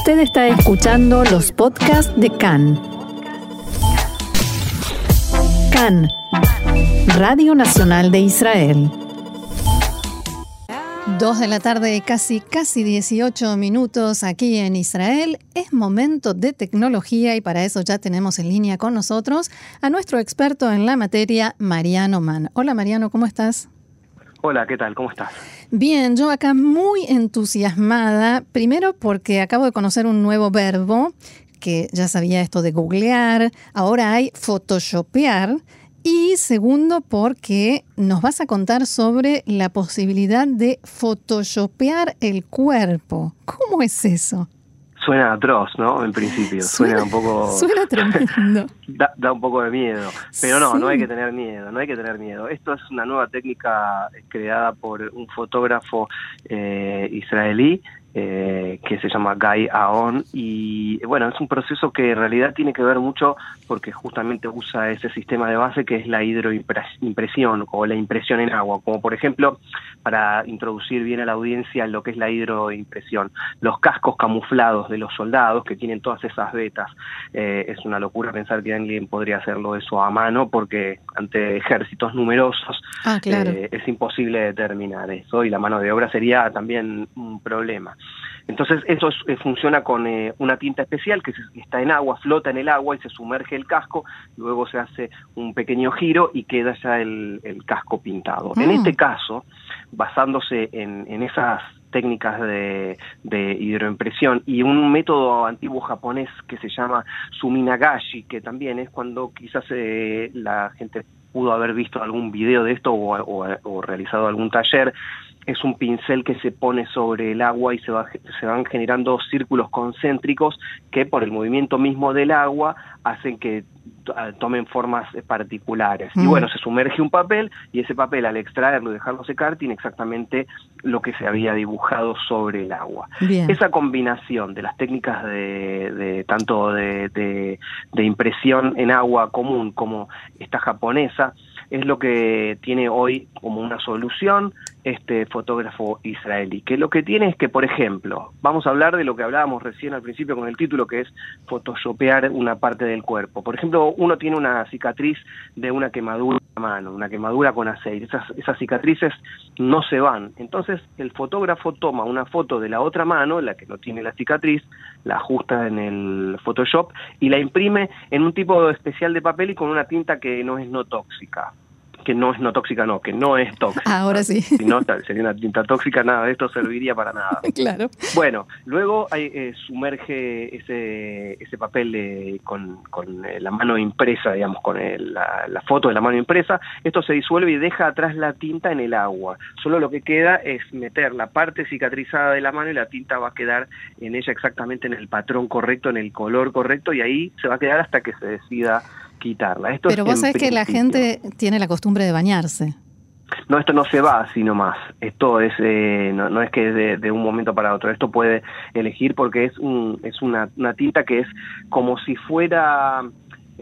Usted está escuchando los podcasts de CAN. CAN, Radio Nacional de Israel. Dos de la tarde, casi casi 18 minutos aquí en Israel. Es momento de tecnología y para eso ya tenemos en línea con nosotros a nuestro experto en la materia, Mariano Mann. Hola Mariano, ¿cómo estás? Hola, ¿qué tal? ¿Cómo estás? Bien, yo acá muy entusiasmada, primero porque acabo de conocer un nuevo verbo, que ya sabía esto de googlear, ahora hay photoshopear, y segundo porque nos vas a contar sobre la posibilidad de photoshopear el cuerpo. ¿Cómo es eso? Suena atroz, ¿no? En principio. Suena, un poco. Suena tremendo. da, un poco de miedo. Pero no, no hay que tener miedo, no hay que tener miedo. Esto es una nueva técnica creada por un fotógrafo eh, israelí eh, que se llama Guy Aon y bueno, es un proceso que en realidad tiene que ver mucho porque justamente usa ese sistema de base que es la hidroimpresión o la impresión en agua, como por ejemplo para introducir bien a la audiencia lo que es la hidroimpresión, los cascos camuflados de los soldados que tienen todas esas vetas, eh, es una locura pensar que alguien podría hacerlo eso a mano porque ante ejércitos numerosos ah, eh, es imposible determinar eso y la mano de obra sería también un problema. Entonces eso eh, funciona con eh, una tinta especial que está en agua, flota en el agua y se sumerge el casco, luego se hace un pequeño giro y queda ya el, casco pintado. En mm. este caso, basándose en, esas técnicas de, hidroimpresión y un método antiguo japonés que se llama suminagashi, que también es cuando quizás eh, la gente pudo haber visto algún video de esto o realizado algún taller, es un pincel que se pone sobre el agua y se, se van generando círculos concéntricos que por el movimiento mismo del agua hacen que tomen formas particulares. Y bueno, se sumerge un papel y ese papel al extraerlo y dejarlo secar tiene exactamente lo que se había dibujado sobre el agua. Esa combinación de las técnicas de, tanto de impresión en agua común como esta japonesa, es lo que tiene hoy como una solución este fotógrafo israelí, que lo que tiene es que, por ejemplo, vamos a hablar de lo que hablábamos recién al principio con el título, que es photoshopear una parte del cuerpo. Por ejemplo, uno tiene una cicatriz de una quemadura la mano, una quemadura con aceite. Esas, esas cicatrices no se van. Entonces, el fotógrafo toma una foto de la otra mano, la que no tiene la cicatriz, la ajusta en el Photoshop y la imprime en un tipo especial de papel y con una tinta que no es no tóxica que no es no tóxica, no, que no es tóxica. Ahora sí. Si no, sería una tinta tóxica, nada de esto serviría para nada. Claro. Bueno, luego hay, eh, sumerge ese, ese papel eh, con, con eh, la mano impresa, digamos, con la, la, foto de la mano impresa. Esto se disuelve y deja atrás la tinta en el agua. Solo lo que queda es meter la parte cicatrizada de la mano y la tinta va a quedar en ella exactamente en el patrón correcto, en el color correcto, y ahí se va a quedar hasta que se decida quitarla. Esto Pero vos sabés que la gente tiene la costumbre de bañarse. No, esto no se va así nomás. Esto es, eh, no, es que de, de, un momento para otro. Esto puede elegir porque es, un, es una, una tinta que es como si fuera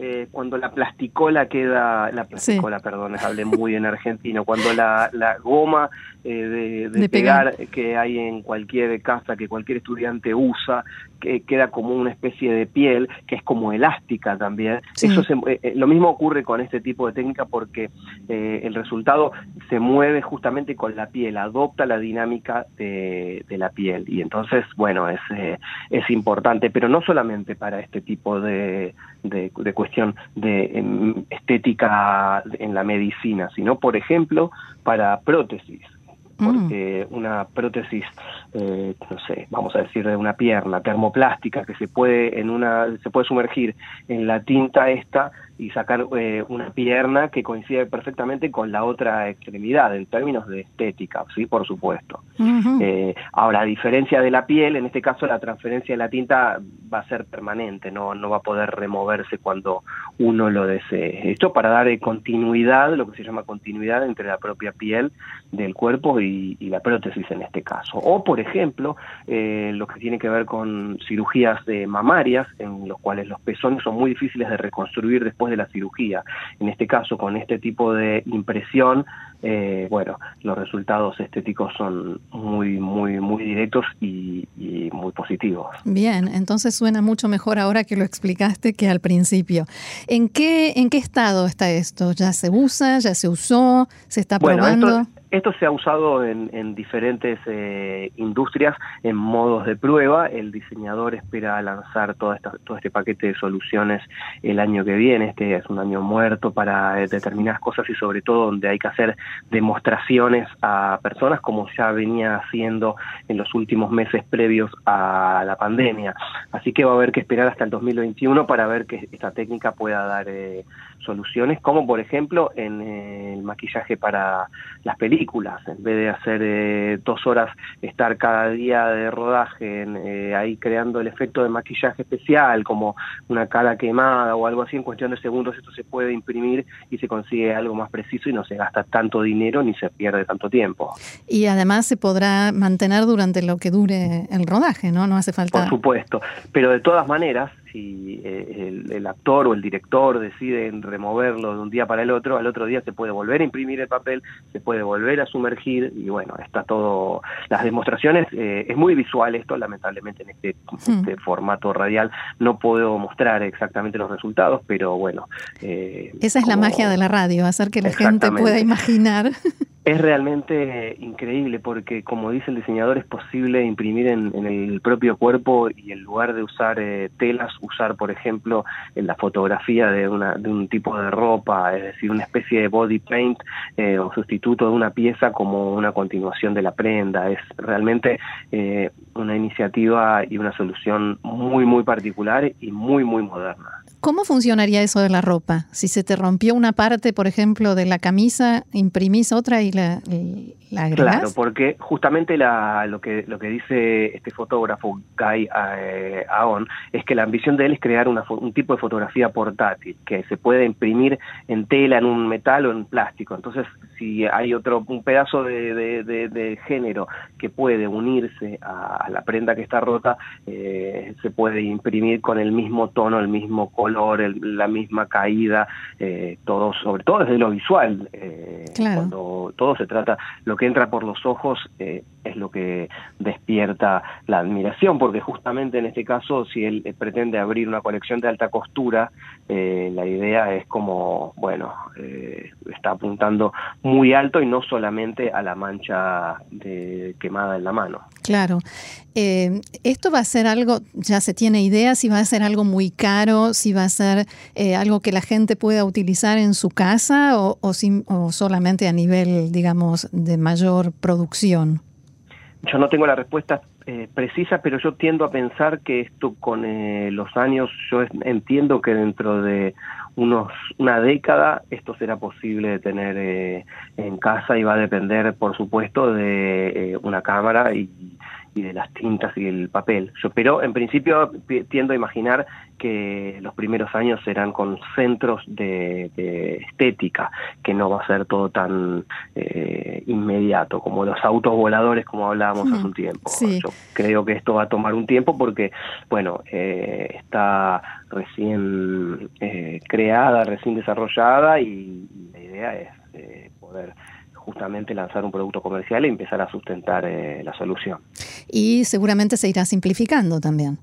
eh, cuando la plasticola queda, la plasticola, perdón, hablé muy en argentino, cuando la, la goma eh, de, pegar, que hay en cualquier casa que cualquier estudiante usa, que queda como una especie de piel que es como elástica también. Eso eh, lo mismo ocurre con este tipo de técnica porque el resultado se mueve justamente con la piel, adopta la dinámica de, la piel. Y entonces, bueno, es, es importante, pero no solamente para este tipo de, de, de de em, estética en la medicina, sino, por ejemplo, para prótesis mm. porque una prótesis, eh, no sé, vamos a decir de una pierna termoplástica que se puede en una se puede sumergir en la tinta esta y sacar eh, una pierna que coincide perfectamente con la otra extremidad en términos de estética, sí, por supuesto. Eh, ahora, a diferencia de la piel, en este caso la transferencia de la tinta va a ser permanente, no, no va a poder removerse cuando uno lo desee. Esto para dar continuidad, lo que se llama continuidad entre la propia piel del cuerpo y, la prótesis en este caso. O, por ejemplo, eh, lo que tiene que ver con cirugías de mamarias, en los cuales los pezones son muy difíciles de reconstruir después de la cirugía. En este caso, con este tipo de impresión, eh, bueno, los resultados estéticos son muy, muy, muy directos y, muy positivos. Bien, entonces suena mucho mejor ahora que lo explicaste que al principio. ¿En qué, en qué estado está esto? ¿Ya se usa? ¿Ya se usó? ¿Se está probando? Esto se ha usado en, diferentes eh, industrias en modos de prueba. El diseñador espera lanzar todo, todo este paquete de soluciones el año que viene. Este es un año muerto para eh, determinadas cosas y sobre todo donde hay que hacer demostraciones a personas como ya venía haciendo en los últimos meses previos a la pandemia. Así que va a haber que esperar hasta el 2021 para ver que esta técnica pueda dar eh, soluciones, como por ejemplo en el maquillaje para las películas en vez de hacer eh, dos horas, estar cada día de rodaje eh, ahí creando el efecto de maquillaje especial, como una cara quemada o algo así, en cuestión de segundos esto se puede imprimir y se consigue algo más preciso y no se gasta tanto dinero ni se pierde tanto tiempo. Y además se podrá mantener durante lo que dure el rodaje, ¿no? No hace falta... Por supuesto, pero de todas maneras, si eh, el, actor o el director deciden removerlo de un día para el otro, al otro día se puede volver a imprimir el papel, se puede volver a sumergir y bueno, está todo, las demostraciones, eh, es muy visual esto, lamentablemente en este, hmm. este, formato radial no puedo mostrar exactamente los resultados, pero bueno. Eh, Esa es la magia de la radio, hacer que la gente pueda imaginar. Es realmente increíble porque, como dice el diseñador, es posible imprimir en, el propio cuerpo y en lugar de usar eh, telas, usar, por ejemplo, en la fotografía de, una, de un tipo de ropa, es decir, una especie de body paint eh, o sustituto de una pieza como una continuación de la prenda. Es realmente eh, una iniciativa y una solución muy, muy particular y muy, muy moderna. ¿Cómo funcionaría eso de la ropa? Si se te rompió una parte, por ejemplo, de la camisa, imprimís otra y la, la. Claro, porque justamente la, lo que lo que dice este fotógrafo Guy eh, Aon es que la ambición de él es crear una, un tipo de fotografía portátil que se puede imprimir en tela, en un metal o en plástico. Entonces, si hay otro un pedazo de, de, género que puede unirse a, la prenda que está rota, eh, se puede imprimir con el mismo tono, el mismo color la misma caída, eh, todo, sobre todo desde lo visual. Eh, cuando todo se trata, lo que entra por los ojos eh, es lo que despierta la admiración, porque justamente en este caso, si él pretende abrir una colección de alta costura, la idea es como, bueno, está apuntando muy alto y no solamente a la mancha de quemada en la mano. Claro. esto va a ser algo, ya se tiene idea si va a ser algo muy caro, si va a ser eh, algo que la gente pueda utilizar en su casa o, o, solamente a nivel, digamos, de mayor producción? Yo no tengo la respuesta eh, precisa, pero yo tiendo a pensar que esto con eh, los años, yo entiendo que dentro de unos una década esto será posible de tener en casa y va a depender, por supuesto, de una cámara y, y de las tintas y el papel. Yo, pero en principio tiendo a imaginar que los primeros años serán con centros de, estética, que no va a ser todo tan eh, inmediato como los autos voladores como hablábamos hace un tiempo. Yo creo que esto va a tomar un tiempo porque, bueno, eh, está recién eh, creada, recién desarrollada y la idea es poder justamente lanzar un producto comercial y empezar a sustentar eh, la solución. Y seguramente se irá simplificando también.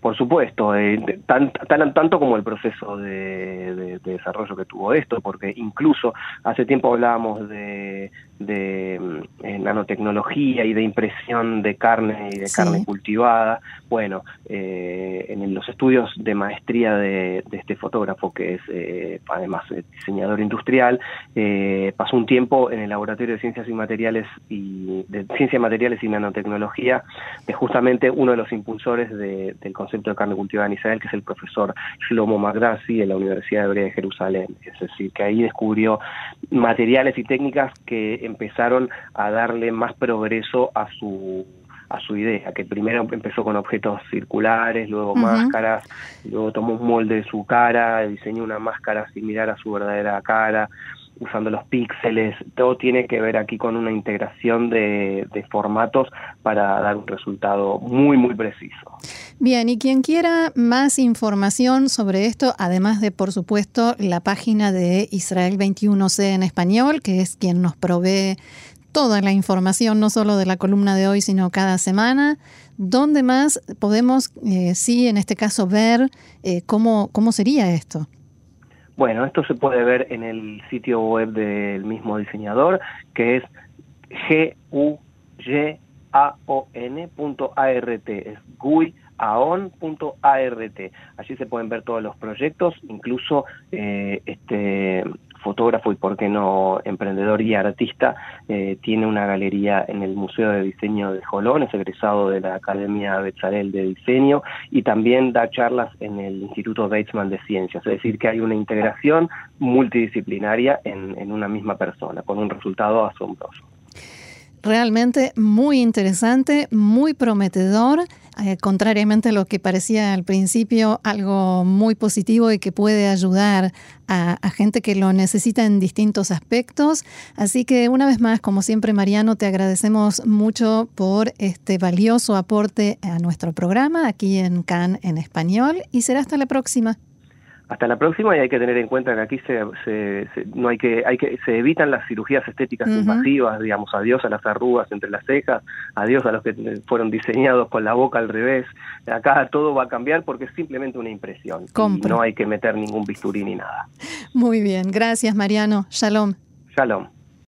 Por supuesto, eh, tan, tanto como el proceso de, desarrollo que tuvo esto, porque incluso hace tiempo hablábamos de, mm, nanotecnología y de impresión de carne y de carne cultivada. Bueno, eh, en los estudios de maestría de, este fotógrafo, que es eh, además diseñador industrial, pasó un tiempo en el laboratorio de ciencias y materiales y de ciencia materiales y nanotecnología, es justamente uno de los impulsores del concepto de carne cultivada en Israel, que es el profesor Shlomo Magdassi de la Universidad Hebrea de Jerusalén. Es decir, que ahí descubrió materiales y técnicas que empezaron a darle más progreso a su a su idea, que primero empezó con objetos circulares, luego máscaras, luego tomó un molde de su cara, diseñó una máscara similar a su verdadera cara, usando los píxeles, todo tiene que ver aquí con una integración de, formatos para dar un resultado muy, muy preciso. Bien, y quien quiera más información sobre esto, además de, por supuesto, la página de Israel 21C en español, que es quien nos provee toda la información, no solo de la columna de hoy, sino cada semana. ¿Dónde más podemos, eh, sí, en este caso, ver eh, cómo, cómo sería esto? Bueno, esto se puede ver en el sitio web del mismo diseñador, que es guyaon.art, es guyaon.art. Allí se pueden ver todos los proyectos, incluso eh, este fotógrafo y, por qué no, emprendedor y artista, eh, tiene una galería en el Museo de Diseño de Jolón, es egresado de la Academia Betzalel de Diseño y también da charlas en el Instituto Weizmann de Ciencias, es decir, que hay una integración multidisciplinaria en, en una misma persona, con un resultado asombroso. Realmente muy interesante, muy prometedor, eh, contrariamente a lo que parecía al principio, algo muy positivo y que puede ayudar a, a, gente que lo necesita en distintos aspectos. Así que una vez más, como siempre, Mariano, te agradecemos mucho por este valioso aporte a nuestro programa aquí en CAN en español y será hasta la próxima hasta la próxima y hay que tener en cuenta que aquí se, se, no hay que hay que se evitan las cirugías estéticas invasivas digamos adiós a las arrugas entre las cejas adiós a los que fueron diseñados con la boca al revés. Acá todo va a cambiar porque es simplemente una impresión y no hay que meter ningún bisturí ni nada. Muy bien gracias Mariano. Shalom. Shalom